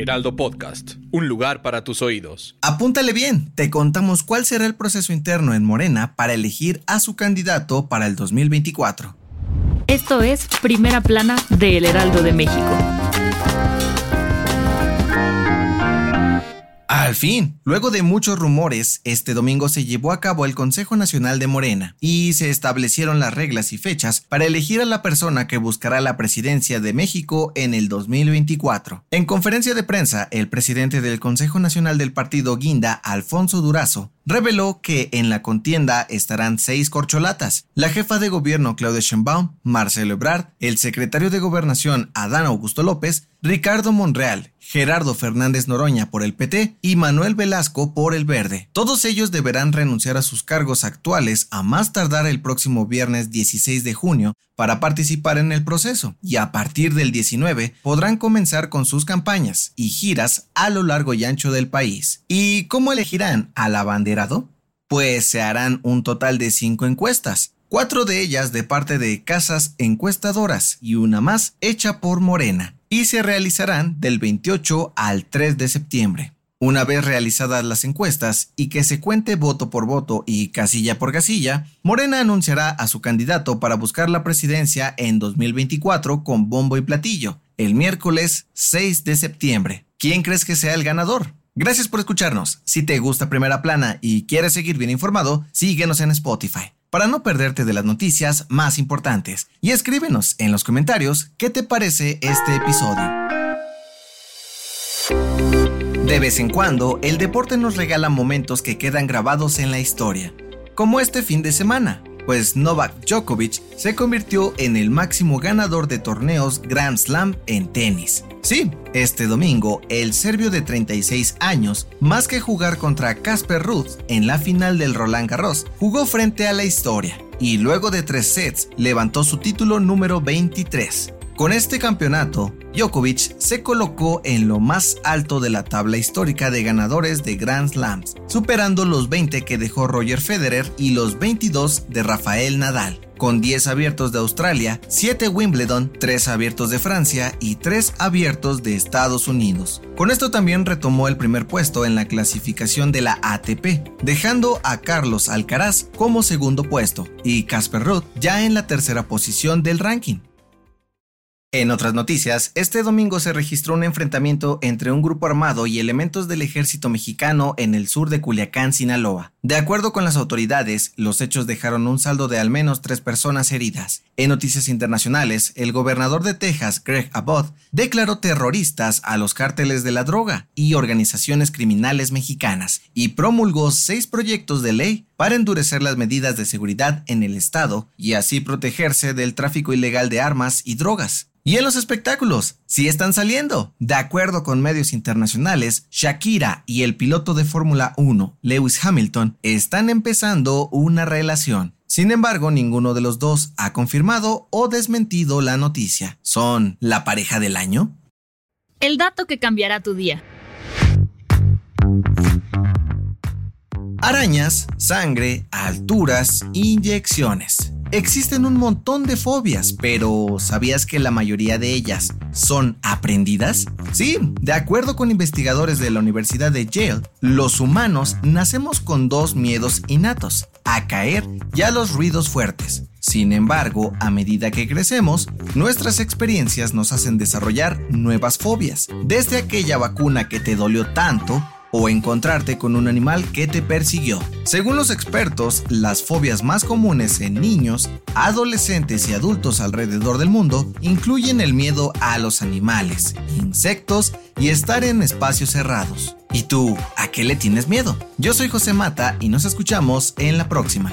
Heraldo Podcast, un lugar para tus oídos. Apúntale bien, te contamos cuál será el proceso interno en Morena para elegir a su candidato para el 2024. Esto es Primera Plana de El Heraldo de México. Al fin, luego de muchos rumores, este domingo se llevó a cabo el Consejo Nacional de Morena y se establecieron las reglas y fechas para elegir a la persona que buscará la presidencia de México en el 2024. En conferencia de prensa, el presidente del Consejo Nacional del Partido Guinda, Alfonso Durazo, reveló que en la contienda estarán seis corcholatas. La jefa de gobierno Claudia Sheinbaum, Marcelo Ebrard, el secretario de Gobernación Adán Augusto López, Ricardo Monreal, Gerardo Fernández Noroña por el PT y Manuel Velasco por el Verde. Todos ellos deberán renunciar a sus cargos actuales a más tardar el próximo viernes 16 de junio para participar en el proceso y a partir del 19 podrán comenzar con sus campañas y giras a lo largo y ancho del país. ¿Y cómo elegirán al abanderado? Pues se harán un total de cinco encuestas, cuatro de ellas de parte de casas encuestadoras y una más hecha por Morena y se realizarán del 28 al 3 de septiembre. Una vez realizadas las encuestas y que se cuente voto por voto y casilla por casilla, Morena anunciará a su candidato para buscar la presidencia en 2024 con bombo y platillo, el miércoles 6 de septiembre. ¿Quién crees que sea el ganador? Gracias por escucharnos. Si te gusta Primera Plana y quieres seguir bien informado, síguenos en Spotify para no perderte de las noticias más importantes y escríbenos en los comentarios qué te parece este episodio. De vez en cuando, el deporte nos regala momentos que quedan grabados en la historia, como este fin de semana, pues Novak Djokovic se convirtió en el máximo ganador de torneos Grand Slam en tenis. Sí, este domingo, el serbio de 36 años, más que jugar contra Casper Ruth en la final del Roland Garros, jugó frente a la historia y luego de tres sets levantó su título número 23. Con este campeonato, Djokovic se colocó en lo más alto de la tabla histórica de ganadores de Grand Slams, superando los 20 que dejó Roger Federer y los 22 de Rafael Nadal con 10 abiertos de Australia, 7 Wimbledon, 3 abiertos de Francia y 3 abiertos de Estados Unidos. Con esto también retomó el primer puesto en la clasificación de la ATP, dejando a Carlos Alcaraz como segundo puesto y Casper Ruud ya en la tercera posición del ranking. En otras noticias, este domingo se registró un enfrentamiento entre un grupo armado y elementos del ejército mexicano en el sur de Culiacán, Sinaloa. De acuerdo con las autoridades, los hechos dejaron un saldo de al menos tres personas heridas. En noticias internacionales, el gobernador de Texas, Greg Abbott, declaró terroristas a los cárteles de la droga y organizaciones criminales mexicanas y promulgó seis proyectos de ley para endurecer las medidas de seguridad en el estado y así protegerse del tráfico ilegal de armas y drogas. Y en los espectáculos, sí están saliendo. De acuerdo con medios internacionales, Shakira y el piloto de Fórmula 1, Lewis Hamilton, están empezando una relación. Sin embargo, ninguno de los dos ha confirmado o desmentido la noticia. ¿Son la pareja del año? El dato que cambiará tu día. Arañas, sangre, alturas, inyecciones. Existen un montón de fobias, pero ¿sabías que la mayoría de ellas son aprendidas? Sí, de acuerdo con investigadores de la Universidad de Yale, los humanos nacemos con dos miedos innatos, a caer y a los ruidos fuertes. Sin embargo, a medida que crecemos, nuestras experiencias nos hacen desarrollar nuevas fobias, desde aquella vacuna que te dolió tanto o encontrarte con un animal que te persiguió. Según los expertos, las fobias más comunes en niños, adolescentes y adultos alrededor del mundo incluyen el miedo a los animales, insectos y estar en espacios cerrados. ¿Y tú, a qué le tienes miedo? Yo soy José Mata y nos escuchamos en la próxima.